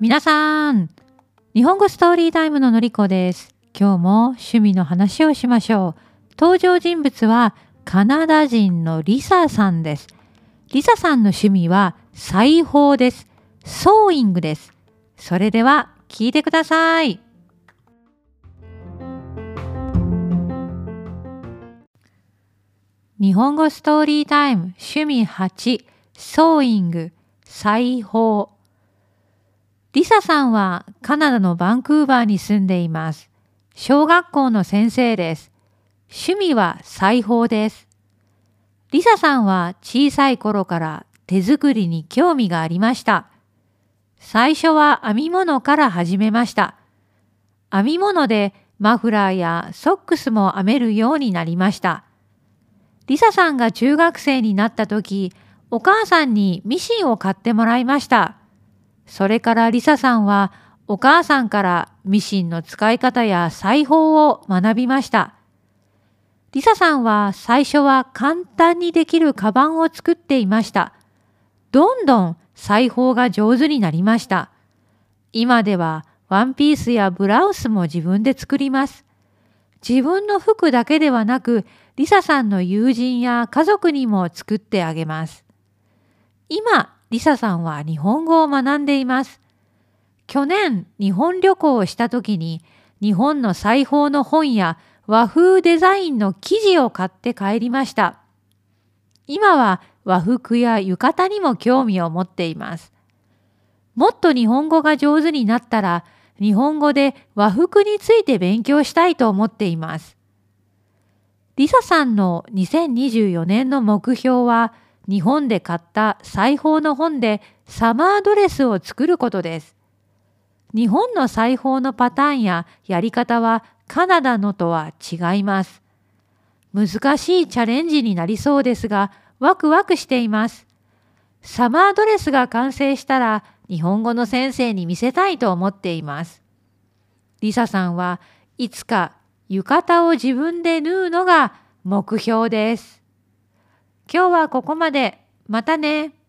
皆さん、日本語ストーリータイムののりこです。今日も趣味の話をしましょう。登場人物はカナダ人のリサさんです。リサさんの趣味は裁縫です。ソーイングです。それでは聞いてください。日本語ストーリータイム趣味8ソーイング裁縫リサさんはカナダのバンクーバーに住んでいます。小学校の先生です。趣味は裁縫です。リサさんは小さい頃から手作りに興味がありました。最初は編み物から始めました。編み物でマフラーやソックスも編めるようになりました。リサさんが中学生になった時、お母さんにミシンを買ってもらいました。それからリサさんはお母さんからミシンの使い方や裁縫を学びました。リサさんは最初は簡単にできるカバンを作っていました。どんどん裁縫が上手になりました。今ではワンピースやブラウスも自分で作ります。自分の服だけではなく、リサさんの友人や家族にも作ってあげます。今、リサさんは日本語を学んでいます。去年、日本旅行をした時に、日本の裁縫の本や和風デザインの生地を買って帰りました。今は和服や浴衣にも興味を持っています。もっと日本語が上手になったら、日本語で和服について勉強したいと思っています。リサさんの2024年の目標は日本で買った裁縫の本でサマードレスを作ることです。日本の裁縫のパターンややり方はカナダのとは違います。難しいチャレンジになりそうですがワクワクしています。サマードレスが完成したら日本語の先生に見せたいと思っています。リサさんはいつか浴衣を自分で縫うのが目標です。今日はここまで。またね。